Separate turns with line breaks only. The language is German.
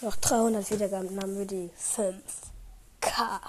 Noch 300 Wiedergaben, dann haben wir die 5K.